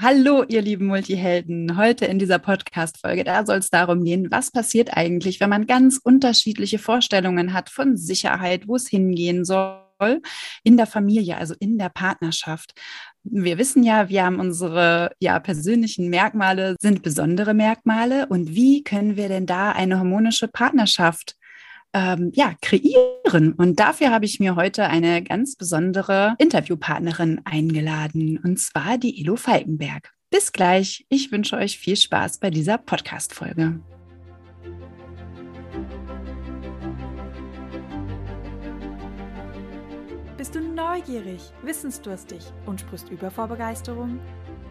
Hallo, ihr lieben Multihelden. Heute in dieser Podcast-Folge, da soll es darum gehen, was passiert eigentlich, wenn man ganz unterschiedliche Vorstellungen hat von Sicherheit, wo es hingehen soll in der Familie, also in der Partnerschaft. Wir wissen ja, wir haben unsere ja, persönlichen Merkmale, sind besondere Merkmale. Und wie können wir denn da eine harmonische Partnerschaft ähm, ja, kreieren. Und dafür habe ich mir heute eine ganz besondere Interviewpartnerin eingeladen, und zwar die Elo Falkenberg. Bis gleich. Ich wünsche euch viel Spaß bei dieser Podcast-Folge. Bist du neugierig, wissensdurstig und sprichst über vor Begeisterung?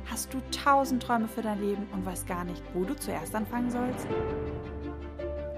Hast du tausend Träume für dein Leben und weißt gar nicht, wo du zuerst anfangen sollst?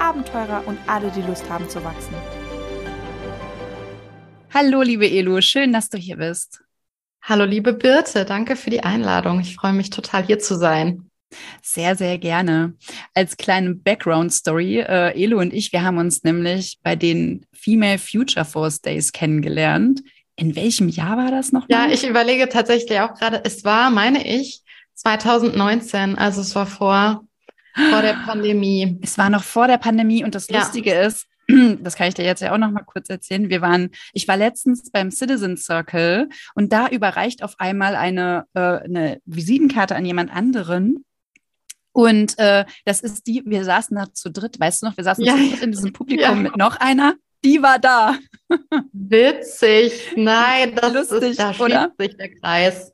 Abenteurer und alle, die Lust haben zu wachsen. Hallo, liebe Elu, schön, dass du hier bist. Hallo, liebe Birte, danke für die Einladung. Ich freue mich total, hier zu sein. Sehr, sehr gerne. Als kleine Background-Story, äh, Elo und ich, wir haben uns nämlich bei den Female Future Force Days kennengelernt. In welchem Jahr war das noch? Ja, ich überlege tatsächlich auch gerade, es war, meine ich, 2019, also es war vor vor der Pandemie. Es war noch vor der Pandemie und das ja. Lustige ist, das kann ich dir jetzt ja auch noch mal kurz erzählen. Wir waren, ich war letztens beim Citizen Circle und da überreicht auf einmal eine, äh, eine Visitenkarte an jemand anderen. Und äh, das ist die, wir saßen da zu dritt, weißt du noch, wir saßen ja. zu dritt in diesem Publikum ja. mit noch einer, die war da. Witzig, nein, das Lustig, ist, da schließt sich der Kreis.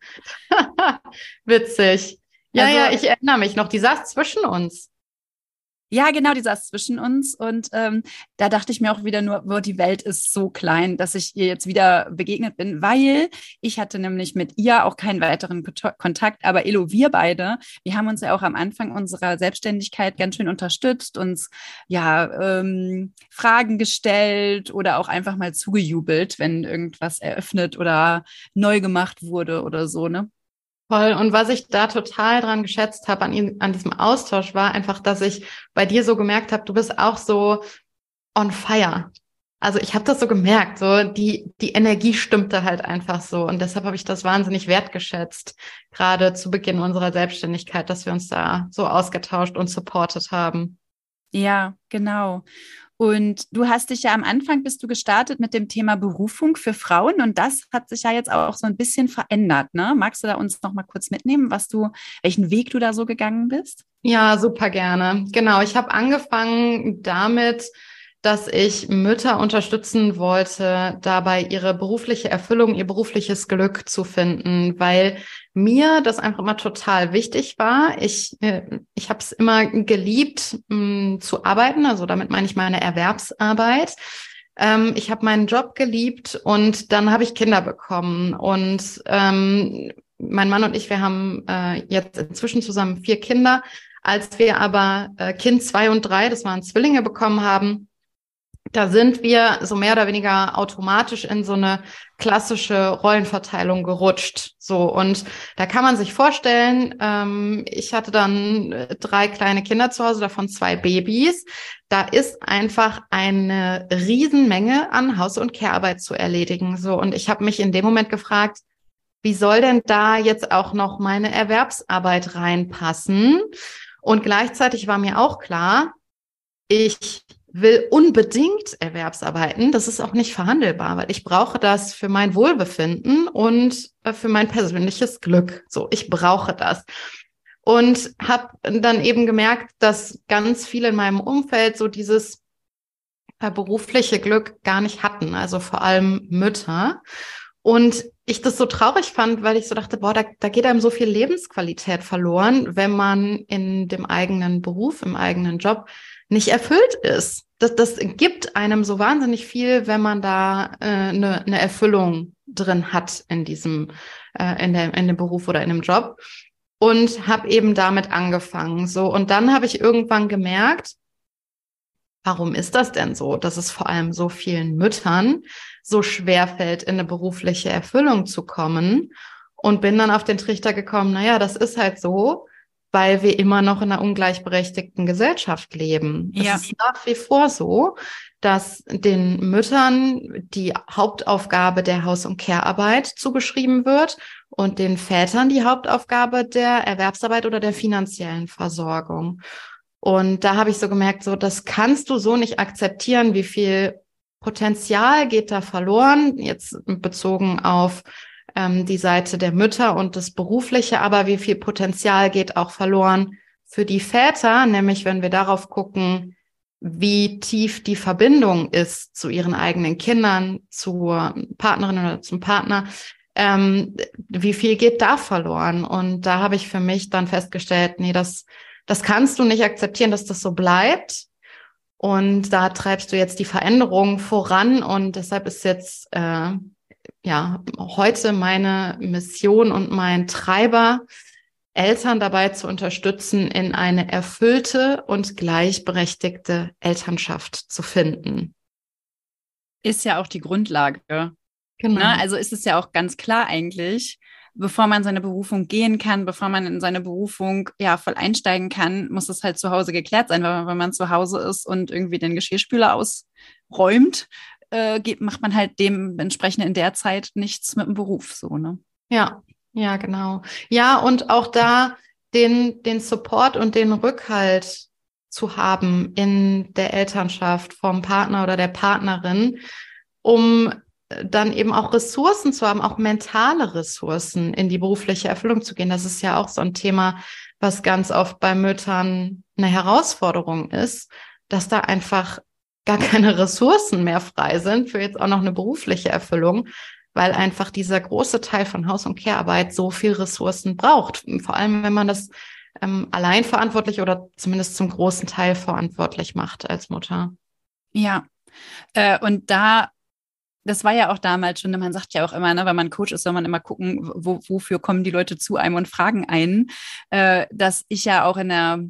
Witzig. Ja, also, ja, ich erinnere mich noch. Die saß zwischen uns. Ja, genau, die saß zwischen uns. Und ähm, da dachte ich mir auch wieder nur, wo die Welt ist so klein, dass ich ihr jetzt wieder begegnet bin, weil ich hatte nämlich mit ihr auch keinen weiteren Kontakt. Aber Elo, wir beide, wir haben uns ja auch am Anfang unserer Selbstständigkeit ganz schön unterstützt, uns ja ähm, Fragen gestellt oder auch einfach mal zugejubelt, wenn irgendwas eröffnet oder neu gemacht wurde oder so, ne? Voll. Und was ich da total dran geschätzt habe an, an diesem Austausch war einfach, dass ich bei dir so gemerkt habe, du bist auch so on fire. Also ich habe das so gemerkt, so die die Energie stimmte halt einfach so und deshalb habe ich das wahnsinnig wertgeschätzt, gerade zu Beginn unserer Selbstständigkeit, dass wir uns da so ausgetauscht und supportet haben. Ja, genau. Und du hast dich ja am Anfang bist du gestartet mit dem Thema Berufung für Frauen und das hat sich ja jetzt auch so ein bisschen verändert. Ne? Magst du da uns noch mal kurz mitnehmen, was du, welchen Weg du da so gegangen bist? Ja, super gerne. Genau, ich habe angefangen damit, dass ich Mütter unterstützen wollte, dabei ihre berufliche Erfüllung, ihr berufliches Glück zu finden, weil mir das einfach immer total wichtig war. Ich, äh, ich habe es immer geliebt mh, mm, zu arbeiten, also damit meine ich meine Erwerbsarbeit. Ähm, ich habe meinen Job geliebt und dann habe ich Kinder bekommen und ähm, mein Mann und ich, wir haben äh, jetzt inzwischen zusammen vier Kinder. Als wir aber äh, Kind zwei und drei, das waren Zwillinge, bekommen haben, da sind wir so mehr oder weniger automatisch in so eine klassische Rollenverteilung gerutscht. So und da kann man sich vorstellen, ähm, ich hatte dann drei kleine Kinder zu Hause, davon zwei Babys. Da ist einfach eine Riesenmenge an Haus- und Care-Arbeit zu erledigen. So und ich habe mich in dem Moment gefragt, wie soll denn da jetzt auch noch meine Erwerbsarbeit reinpassen? Und gleichzeitig war mir auch klar, ich will unbedingt Erwerbsarbeiten. Das ist auch nicht verhandelbar, weil ich brauche das für mein Wohlbefinden und äh, für mein persönliches Glück. So, ich brauche das. Und habe dann eben gemerkt, dass ganz viele in meinem Umfeld so dieses äh, berufliche Glück gar nicht hatten, also vor allem Mütter. Und ich das so traurig fand, weil ich so dachte, boah, da, da geht einem so viel Lebensqualität verloren, wenn man in dem eigenen Beruf, im eigenen Job nicht erfüllt ist das, das gibt einem so wahnsinnig viel, wenn man da äh, eine, eine Erfüllung drin hat in diesem, äh, in, der, in dem Beruf oder in dem Job. und habe eben damit angefangen. So und dann habe ich irgendwann gemerkt, warum ist das denn so, dass es vor allem so vielen Müttern so schwer fällt, in eine berufliche Erfüllung zu kommen und bin dann auf den Trichter gekommen, naja, das ist halt so, weil wir immer noch in einer ungleichberechtigten Gesellschaft leben. Es ja. ist nach wie vor so, dass den Müttern die Hauptaufgabe der Haus- und Care-Arbeit zugeschrieben wird und den Vätern die Hauptaufgabe der Erwerbsarbeit oder der finanziellen Versorgung. Und da habe ich so gemerkt, so das kannst du so nicht akzeptieren, wie viel Potenzial geht da verloren, jetzt bezogen auf ähm, die Seite der Mütter und das Berufliche, aber wie viel Potenzial geht auch verloren für die Väter, nämlich wenn wir darauf gucken, wie tief die Verbindung ist zu ihren eigenen Kindern, zur Partnerin oder zum Partner, ähm, wie viel geht da verloren? Und da habe ich für mich dann festgestellt, nee, das, das kannst du nicht akzeptieren, dass das so bleibt. Und da treibst du jetzt die Veränderung voran und deshalb ist jetzt äh, ja heute meine Mission und mein Treiber, Eltern dabei zu unterstützen, in eine erfüllte und gleichberechtigte Elternschaft zu finden. Ist ja auch die Grundlage. Genau. Ne? Also ist es ja auch ganz klar eigentlich, bevor man seine Berufung gehen kann, bevor man in seine Berufung ja voll einsteigen kann, muss es halt zu Hause geklärt sein, weil wenn man zu Hause ist und irgendwie den Geschirrspüler ausräumt, äh, geht, macht man halt dementsprechend in der Zeit nichts mit dem Beruf so, ne? Ja, ja, genau. Ja, und auch da den, den Support und den Rückhalt zu haben in der Elternschaft vom Partner oder der Partnerin, um dann eben auch Ressourcen zu haben, auch mentale Ressourcen in die berufliche Erfüllung zu gehen. Das ist ja auch so ein Thema, was ganz oft bei Müttern eine Herausforderung ist, dass da einfach gar keine Ressourcen mehr frei sind für jetzt auch noch eine berufliche Erfüllung, weil einfach dieser große Teil von Haus- und Care-Arbeit so viel Ressourcen braucht. Vor allem, wenn man das ähm, allein verantwortlich oder zumindest zum großen Teil verantwortlich macht als Mutter. Ja, äh, und da das war ja auch damals schon, man sagt ja auch immer, ne, wenn man Coach ist, soll man immer gucken, wo, wofür kommen die Leute zu einem und fragen einen, äh, dass ich ja auch in der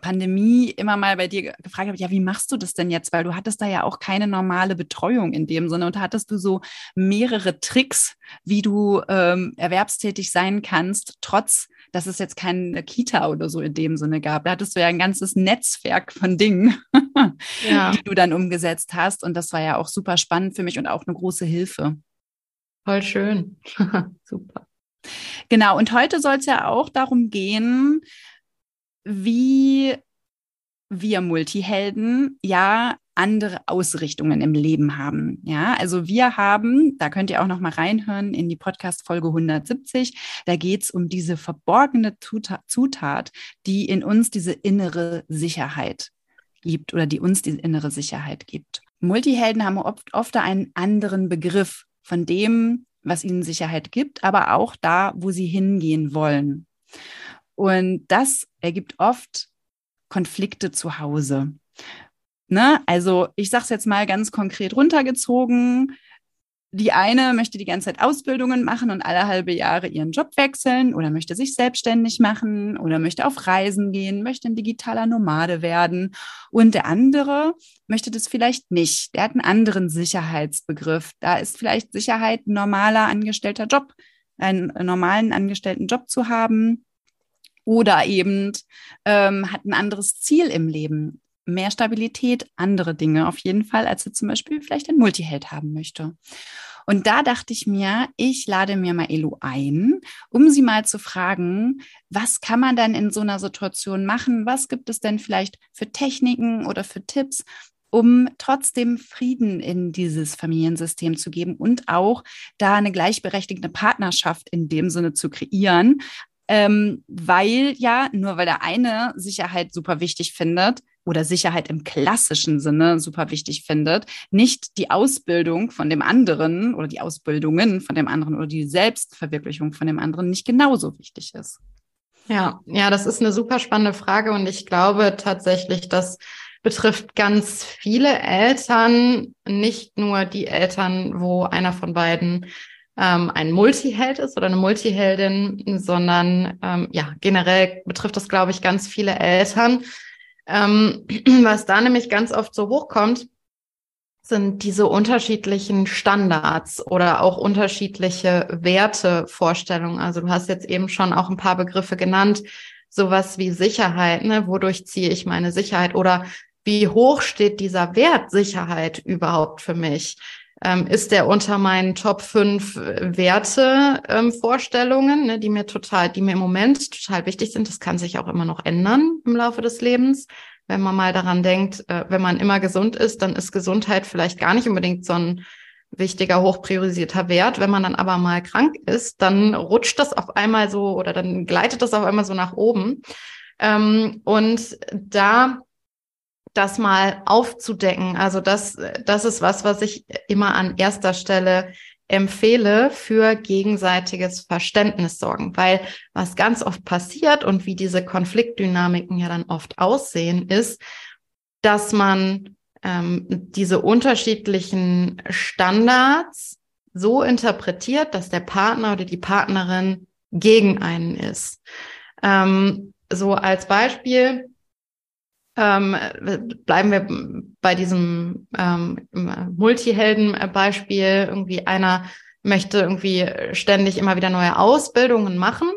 Pandemie immer mal bei dir gefragt habe, ja, wie machst du das denn jetzt? Weil du hattest da ja auch keine normale Betreuung in dem Sinne und hattest du so mehrere Tricks, wie du ähm, erwerbstätig sein kannst, trotz, dass es jetzt keine Kita oder so in dem Sinne gab. Da hattest du ja ein ganzes Netzwerk von Dingen, ja. die du dann umgesetzt hast. Und das war ja auch super spannend für mich und auch eine große Hilfe. Voll schön. super. Genau, und heute soll es ja auch darum gehen, wie wir Multihelden ja andere Ausrichtungen im Leben haben. Ja, also wir haben, da könnt ihr auch noch mal reinhören in die Podcast Folge 170. Da geht es um diese verborgene Zutat, die in uns diese innere Sicherheit gibt oder die uns diese innere Sicherheit gibt. Multihelden haben oft, oft einen anderen Begriff von dem, was ihnen Sicherheit gibt, aber auch da, wo sie hingehen wollen. Und das ergibt oft Konflikte zu Hause. Ne? Also ich sage es jetzt mal ganz konkret runtergezogen. Die eine möchte die ganze Zeit Ausbildungen machen und alle halbe Jahre ihren Job wechseln oder möchte sich selbstständig machen oder möchte auf Reisen gehen, möchte ein digitaler Nomade werden. Und der andere möchte das vielleicht nicht. Der hat einen anderen Sicherheitsbegriff. Da ist vielleicht Sicherheit ein normaler angestellter Job, einen normalen angestellten Job zu haben oder eben ähm, hat ein anderes Ziel im Leben. Mehr Stabilität, andere Dinge auf jeden Fall, als er zum Beispiel vielleicht ein Multiheld haben möchte. Und da dachte ich mir, ich lade mir mal Elo ein, um sie mal zu fragen, was kann man denn in so einer Situation machen? Was gibt es denn vielleicht für Techniken oder für Tipps, um trotzdem Frieden in dieses Familiensystem zu geben und auch da eine gleichberechtigte Partnerschaft in dem Sinne zu kreieren, ähm, weil ja, nur weil der eine Sicherheit super wichtig findet oder Sicherheit im klassischen Sinne super wichtig findet, nicht die Ausbildung von dem anderen oder die Ausbildungen von dem anderen oder die Selbstverwirklichung von dem anderen nicht genauso wichtig ist. Ja, ja, das ist eine super spannende Frage und ich glaube tatsächlich, das betrifft ganz viele Eltern, nicht nur die Eltern, wo einer von beiden ähm, ein Multiheld ist oder eine Multiheldin, sondern ähm, ja, generell betrifft das, glaube ich, ganz viele Eltern. Ähm, was da nämlich ganz oft so hochkommt, sind diese unterschiedlichen Standards oder auch unterschiedliche Wertevorstellungen. Also du hast jetzt eben schon auch ein paar Begriffe genannt, sowas wie Sicherheit, ne? Wodurch ziehe ich meine Sicherheit oder wie hoch steht dieser Wert Sicherheit überhaupt für mich? Ähm, ist der unter meinen Top 5 Werte ähm, Vorstellungen, ne, die mir total, die mir im Moment total wichtig sind. Das kann sich auch immer noch ändern im Laufe des Lebens. Wenn man mal daran denkt, äh, wenn man immer gesund ist, dann ist Gesundheit vielleicht gar nicht unbedingt so ein wichtiger, hochpriorisierter Wert. Wenn man dann aber mal krank ist, dann rutscht das auf einmal so oder dann gleitet das auf einmal so nach oben. Ähm, und da das mal aufzudecken, also das, das ist was, was ich immer an erster Stelle empfehle für gegenseitiges Verständnis sorgen, weil was ganz oft passiert und wie diese Konfliktdynamiken ja dann oft aussehen, ist, dass man ähm, diese unterschiedlichen Standards so interpretiert, dass der Partner oder die Partnerin gegen einen ist. Ähm, so als Beispiel ähm, bleiben wir bei diesem ähm, Multihelden-Beispiel. Irgendwie einer möchte irgendwie ständig immer wieder neue Ausbildungen machen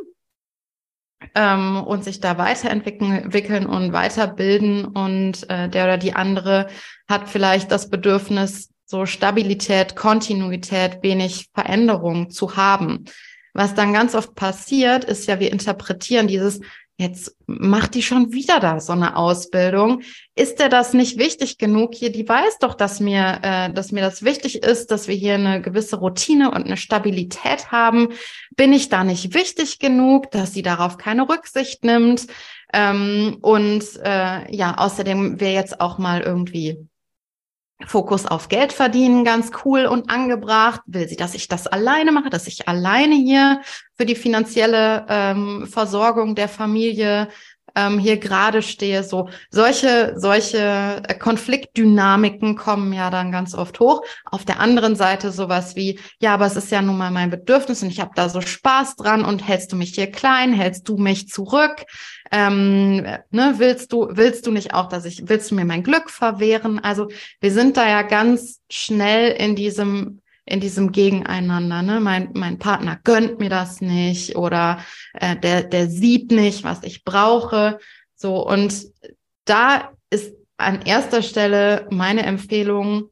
ähm, und sich da weiterentwickeln und weiterbilden. Und äh, der oder die andere hat vielleicht das Bedürfnis, so Stabilität, Kontinuität, wenig Veränderung zu haben. Was dann ganz oft passiert, ist ja, wir interpretieren dieses, jetzt macht die schon wieder da so eine Ausbildung. Ist der das nicht wichtig genug hier? Die weiß doch, dass mir, äh, dass mir das wichtig ist, dass wir hier eine gewisse Routine und eine Stabilität haben. Bin ich da nicht wichtig genug, dass sie darauf keine Rücksicht nimmt? Ähm, und äh, ja, außerdem wäre jetzt auch mal irgendwie Fokus auf Geld verdienen ganz cool und angebracht. Will sie, dass ich das alleine mache, dass ich alleine hier für die finanzielle ähm, Versorgung der Familie ähm, hier gerade stehe. So solche solche äh, Konfliktdynamiken kommen ja dann ganz oft hoch. Auf der anderen Seite sowas wie ja, aber es ist ja nun mal mein Bedürfnis und ich habe da so Spaß dran und hältst du mich hier klein, hältst du mich zurück? Ähm, ne, willst du willst du nicht auch, dass ich willst du mir mein Glück verwehren? Also wir sind da ja ganz schnell in diesem in diesem Gegeneinander. Ne? Mein, mein Partner gönnt mir das nicht oder äh, der, der sieht nicht, was ich brauche. So, und da ist an erster Stelle meine Empfehlung,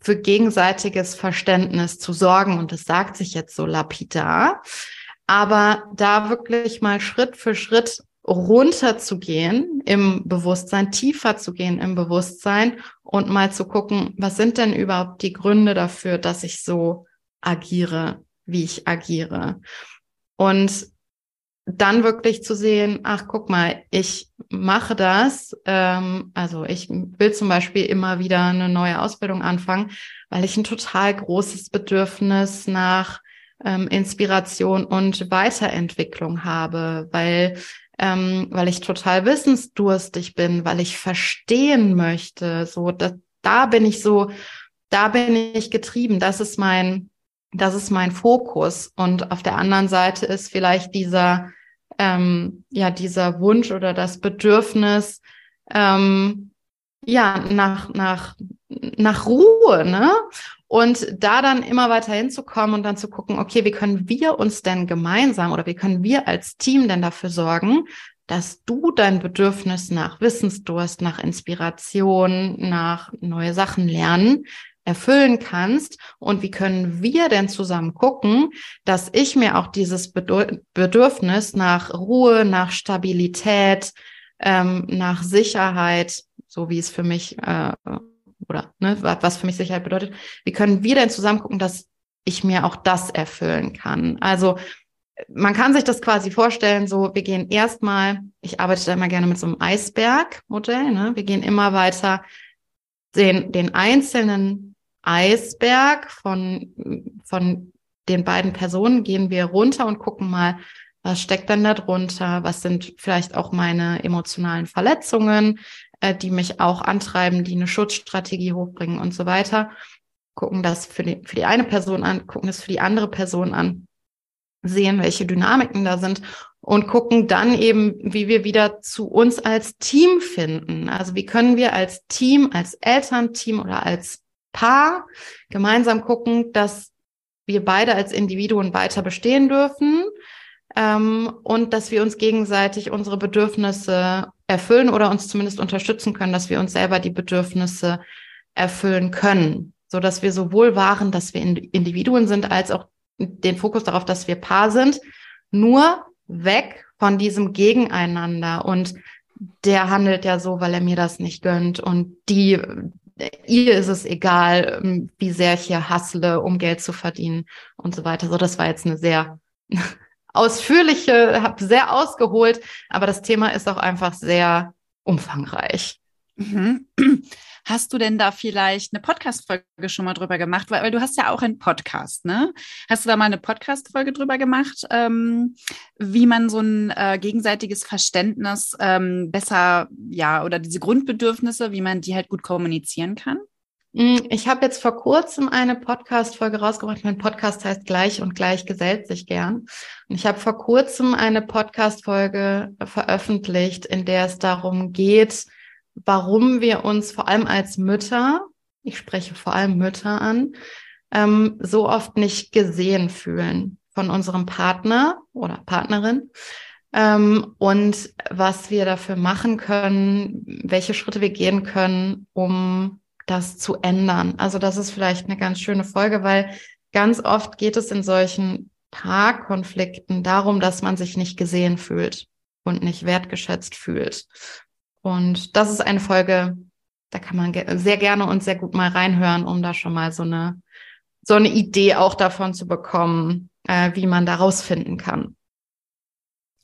für gegenseitiges Verständnis zu sorgen. Und das sagt sich jetzt so lapidar. Aber da wirklich mal Schritt für Schritt runter zu gehen im Bewusstsein, tiefer zu gehen im Bewusstsein und mal zu gucken, was sind denn überhaupt die Gründe dafür, dass ich so agiere, wie ich agiere. Und dann wirklich zu sehen, ach guck mal, ich mache das, ähm, also ich will zum Beispiel immer wieder eine neue Ausbildung anfangen, weil ich ein total großes Bedürfnis nach ähm, Inspiration und Weiterentwicklung habe, weil ähm, weil ich total wissensdurstig bin, weil ich verstehen möchte. So, da, da bin ich so, da bin ich getrieben. Das ist mein, das ist mein Fokus. Und auf der anderen Seite ist vielleicht dieser, ähm, ja, dieser Wunsch oder das Bedürfnis, ähm, ja, nach, nach, nach Ruhe, ne? Und da dann immer weiter hinzukommen und dann zu gucken, okay, wie können wir uns denn gemeinsam oder wie können wir als Team denn dafür sorgen, dass du dein Bedürfnis nach Wissensdurst, nach Inspiration, nach neue Sachen lernen erfüllen kannst? Und wie können wir denn zusammen gucken, dass ich mir auch dieses Bedürfnis nach Ruhe, nach Stabilität, ähm, nach Sicherheit, so wie es für mich äh, oder ne, was für mich Sicherheit bedeutet, wie können wir denn zusammen gucken, dass ich mir auch das erfüllen kann? Also man kann sich das quasi vorstellen, so wir gehen erstmal, ich arbeite da immer gerne mit so einem Eisbergmodell, ne? wir gehen immer weiter den, den einzelnen Eisberg von, von den beiden Personen gehen wir runter und gucken mal, was steckt denn da drunter? Was sind vielleicht auch meine emotionalen Verletzungen? Äh, die mich auch antreiben, die eine Schutzstrategie hochbringen und so weiter. gucken das für die, für die eine Person an, gucken das für die andere Person an, sehen, welche Dynamiken da sind und gucken dann eben, wie wir wieder zu uns als Team finden. Also wie können wir als Team, als Elternteam oder als Paar gemeinsam gucken, dass wir beide als Individuen weiter bestehen dürfen ähm, und dass wir uns gegenseitig unsere Bedürfnisse erfüllen oder uns zumindest unterstützen können, dass wir uns selber die Bedürfnisse erfüllen können, so dass wir sowohl wahren, dass wir Individuen sind, als auch den Fokus darauf, dass wir Paar sind, nur weg von diesem Gegeneinander und der handelt ja so, weil er mir das nicht gönnt und die ihr ist es egal, ähm, wie sehr ich hier hassle, um Geld zu verdienen und so weiter. So, das war jetzt eine sehr ausführliche, habe sehr ausgeholt, aber das Thema ist auch einfach sehr umfangreich. Mhm. Hast du denn da vielleicht eine Podcast-Folge schon mal drüber gemacht? Weil, weil, du hast ja auch einen Podcast, ne? Hast du da mal eine Podcast-Folge drüber gemacht, ähm, wie man so ein äh, gegenseitiges Verständnis ähm, besser, ja, oder diese Grundbedürfnisse, wie man die halt gut kommunizieren kann? Hm, ich habe jetzt vor kurzem eine Podcast-Folge rausgebracht. Mein Podcast heißt Gleich und Gleich gesellt sich gern. Und ich habe vor kurzem eine Podcast-Folge veröffentlicht, in der es darum geht, warum wir uns vor allem als Mütter, ich spreche vor allem Mütter an, ähm, so oft nicht gesehen fühlen von unserem Partner oder Partnerin ähm, und was wir dafür machen können, welche Schritte wir gehen können, um das zu ändern. Also das ist vielleicht eine ganz schöne Folge, weil ganz oft geht es in solchen Paarkonflikten darum, dass man sich nicht gesehen fühlt und nicht wertgeschätzt fühlt. Und das ist eine Folge, da kann man sehr gerne und sehr gut mal reinhören, um da schon mal so eine, so eine Idee auch davon zu bekommen, äh, wie man da rausfinden kann.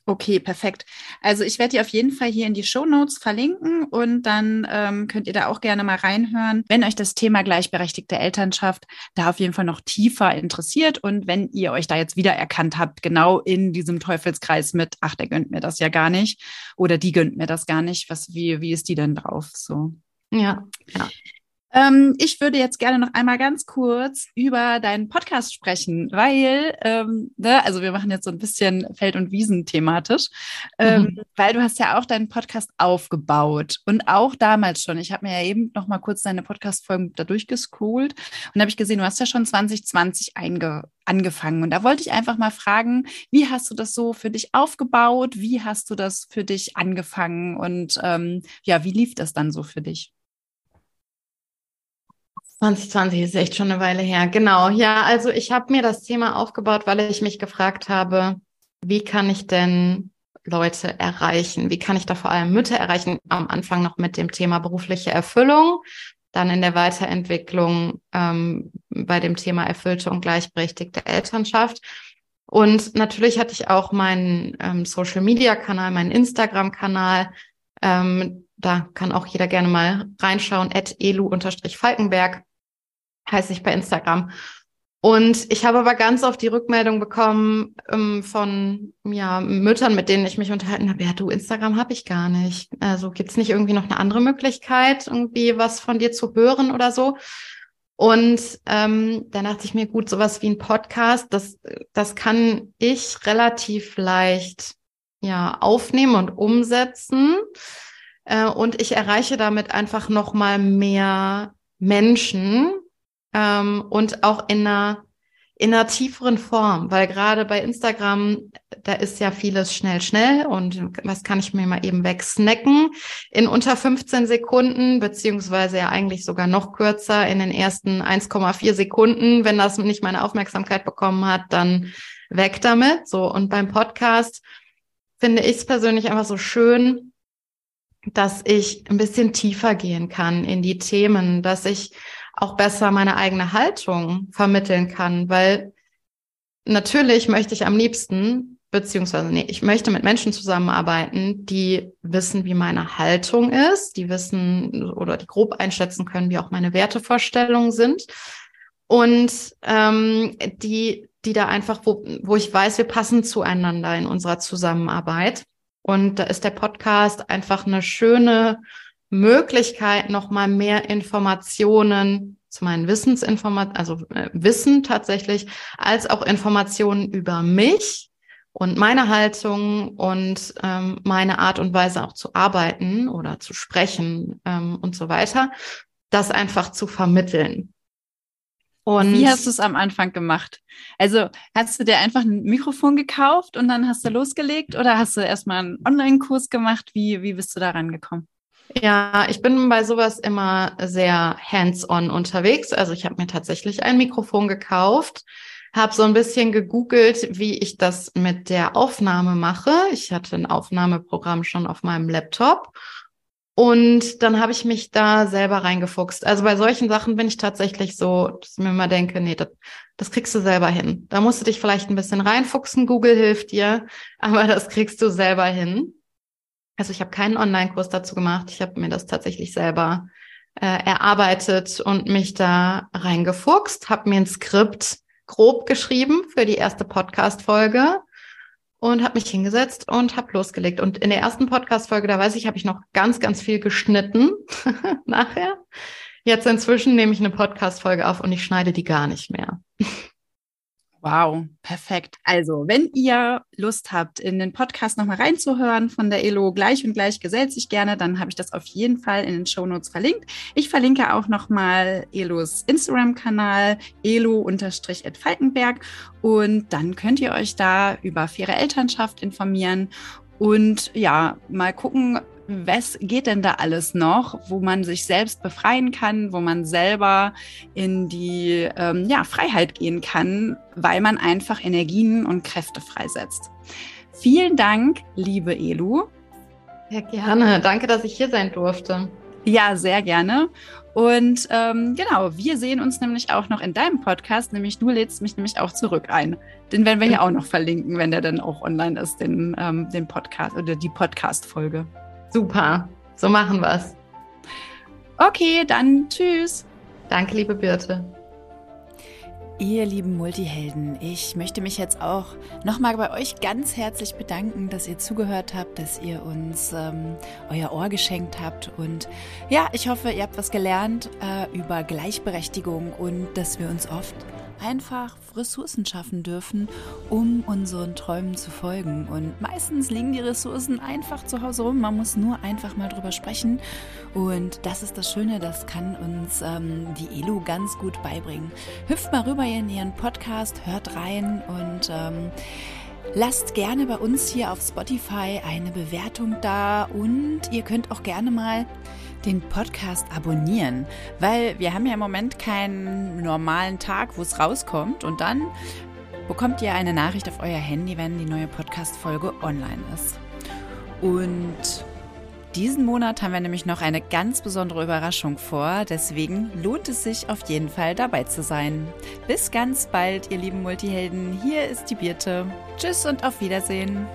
Okay, perfekt. Also ich werde die auf jeden Fall hier in die Show Notes verlinken und dann ähm, könnt ihr da auch gerne mal reinhören, wenn euch das Thema gleichberechtigte Elternschaft da auf jeden Fall noch tiefer interessiert und wenn ihr euch da jetzt wiedererkannt habt, genau in diesem Teufelskreis mit, ach, der gönnt mir das ja gar nicht oder die gönnt mir das gar nicht, was, wie, wie ist die denn drauf? So. Ja, ja. Ähm, ich würde jetzt gerne noch einmal ganz kurz über deinen Podcast sprechen, weil, ähm, ne, also wir machen jetzt so ein bisschen Feld- und Wiesen thematisch, ähm, mhm. weil du hast ja auch deinen Podcast aufgebaut und auch damals schon. Ich habe mir ja eben noch mal kurz deine Podcast-Folgen da durchgescrollt und habe ich gesehen, du hast ja schon 2020 einge angefangen. Und da wollte ich einfach mal fragen, wie hast du das so für dich aufgebaut? Wie hast du das für dich angefangen? Und ähm, ja, wie lief das dann so für dich? 2020 ist echt schon eine Weile her. Genau. Ja, also ich habe mir das Thema aufgebaut, weil ich mich gefragt habe, wie kann ich denn Leute erreichen? Wie kann ich da vor allem Mütter erreichen? Am Anfang noch mit dem Thema berufliche Erfüllung, dann in der Weiterentwicklung ähm, bei dem Thema erfüllte und gleichberechtigte Elternschaft. Und natürlich hatte ich auch meinen ähm, Social-Media-Kanal, meinen Instagram-Kanal. Ähm, da kann auch jeder gerne mal reinschauen, at elu-falkenberg heiße ich bei Instagram. Und ich habe aber ganz oft die Rückmeldung bekommen ähm, von ja, Müttern, mit denen ich mich unterhalten habe, ja, du, Instagram habe ich gar nicht. Also gibt's nicht irgendwie noch eine andere Möglichkeit, irgendwie was von dir zu hören oder so? Und ähm, dann dachte ich mir, gut, sowas wie ein Podcast, das, das kann ich relativ leicht ja, aufnehmen und umsetzen. Äh, und ich erreiche damit einfach noch mal mehr Menschen, ähm, und auch in einer, in einer tieferen Form, weil gerade bei Instagram, da ist ja vieles schnell, schnell und was kann ich mir mal eben wegsnacken in unter 15 Sekunden, beziehungsweise ja eigentlich sogar noch kürzer in den ersten 1,4 Sekunden. Wenn das nicht meine Aufmerksamkeit bekommen hat, dann weg damit. So. Und beim Podcast finde ich es persönlich einfach so schön, dass ich ein bisschen tiefer gehen kann in die Themen, dass ich auch besser meine eigene Haltung vermitteln kann, weil natürlich möchte ich am liebsten, beziehungsweise nee, ich möchte mit Menschen zusammenarbeiten, die wissen, wie meine Haltung ist, die wissen oder die grob einschätzen können, wie auch meine Wertevorstellungen sind und ähm, die, die da einfach, wo, wo ich weiß, wir passen zueinander in unserer Zusammenarbeit. Und da ist der Podcast einfach eine schöne Möglichkeit, nochmal mehr Informationen zu meinen Wissensinformationen, also äh, Wissen tatsächlich, als auch Informationen über mich und meine Haltung und ähm, meine Art und Weise auch zu arbeiten oder zu sprechen ähm, und so weiter, das einfach zu vermitteln. Und Wie hast du es am Anfang gemacht? Also hast du dir einfach ein Mikrofon gekauft und dann hast du losgelegt oder hast du erstmal einen Online-Kurs gemacht? Wie, wie bist du da rangekommen? Ja, ich bin bei sowas immer sehr hands-on unterwegs. Also ich habe mir tatsächlich ein Mikrofon gekauft, habe so ein bisschen gegoogelt, wie ich das mit der Aufnahme mache. Ich hatte ein Aufnahmeprogramm schon auf meinem Laptop und dann habe ich mich da selber reingefuchst. Also bei solchen Sachen bin ich tatsächlich so, dass ich mir immer denke, nee, das, das kriegst du selber hin. Da musst du dich vielleicht ein bisschen reinfuchsen, Google hilft dir, aber das kriegst du selber hin. Also ich habe keinen Online-Kurs dazu gemacht. Ich habe mir das tatsächlich selber äh, erarbeitet und mich da reingefuchst, habe mir ein Skript grob geschrieben für die erste Podcast-Folge und habe mich hingesetzt und habe losgelegt. Und in der ersten Podcast-Folge, da weiß ich, habe ich noch ganz, ganz viel geschnitten nachher. Jetzt inzwischen nehme ich eine Podcast-Folge auf und ich schneide die gar nicht mehr. Wow, perfekt. Also, wenn ihr Lust habt, in den Podcast nochmal reinzuhören von der Elo, gleich und gleich gesellt sich gerne, dann habe ich das auf jeden Fall in den Show Notes verlinkt. Ich verlinke auch nochmal Elos Instagram-Kanal, elo-falkenberg und dann könnt ihr euch da über faire Elternschaft informieren und ja, mal gucken, was geht denn da alles noch, wo man sich selbst befreien kann, wo man selber in die ähm, ja, Freiheit gehen kann, weil man einfach Energien und Kräfte freisetzt. Vielen Dank, liebe Elu. Ja, gerne. Danke, dass ich hier sein durfte. Ja, sehr gerne. Und ähm, genau, wir sehen uns nämlich auch noch in deinem Podcast, nämlich du lädst mich nämlich auch zurück ein. Den werden wir hier auch noch verlinken, wenn der dann auch online ist, den, ähm, den Podcast oder die Podcast-Folge. Super, so machen wir's. Okay, dann tschüss. Danke, liebe Birte. Ihr lieben Multihelden, ich möchte mich jetzt auch nochmal bei euch ganz herzlich bedanken, dass ihr zugehört habt, dass ihr uns ähm, euer Ohr geschenkt habt. Und ja, ich hoffe, ihr habt was gelernt äh, über Gleichberechtigung und dass wir uns oft einfach Ressourcen schaffen dürfen, um unseren Träumen zu folgen. Und meistens liegen die Ressourcen einfach zu Hause rum. Man muss nur einfach mal drüber sprechen. Und das ist das Schöne, das kann uns ähm, die Elu ganz gut beibringen. Hüpft mal rüber in ihren Podcast, hört rein und ähm, Lasst gerne bei uns hier auf Spotify eine Bewertung da und ihr könnt auch gerne mal den Podcast abonnieren, weil wir haben ja im Moment keinen normalen Tag, wo es rauskommt und dann bekommt ihr eine Nachricht auf euer Handy, wenn die neue Podcast-Folge online ist. Und diesen Monat haben wir nämlich noch eine ganz besondere Überraschung vor, deswegen lohnt es sich auf jeden Fall dabei zu sein. Bis ganz bald, ihr lieben Multihelden. Hier ist die Birte. Tschüss und auf Wiedersehen.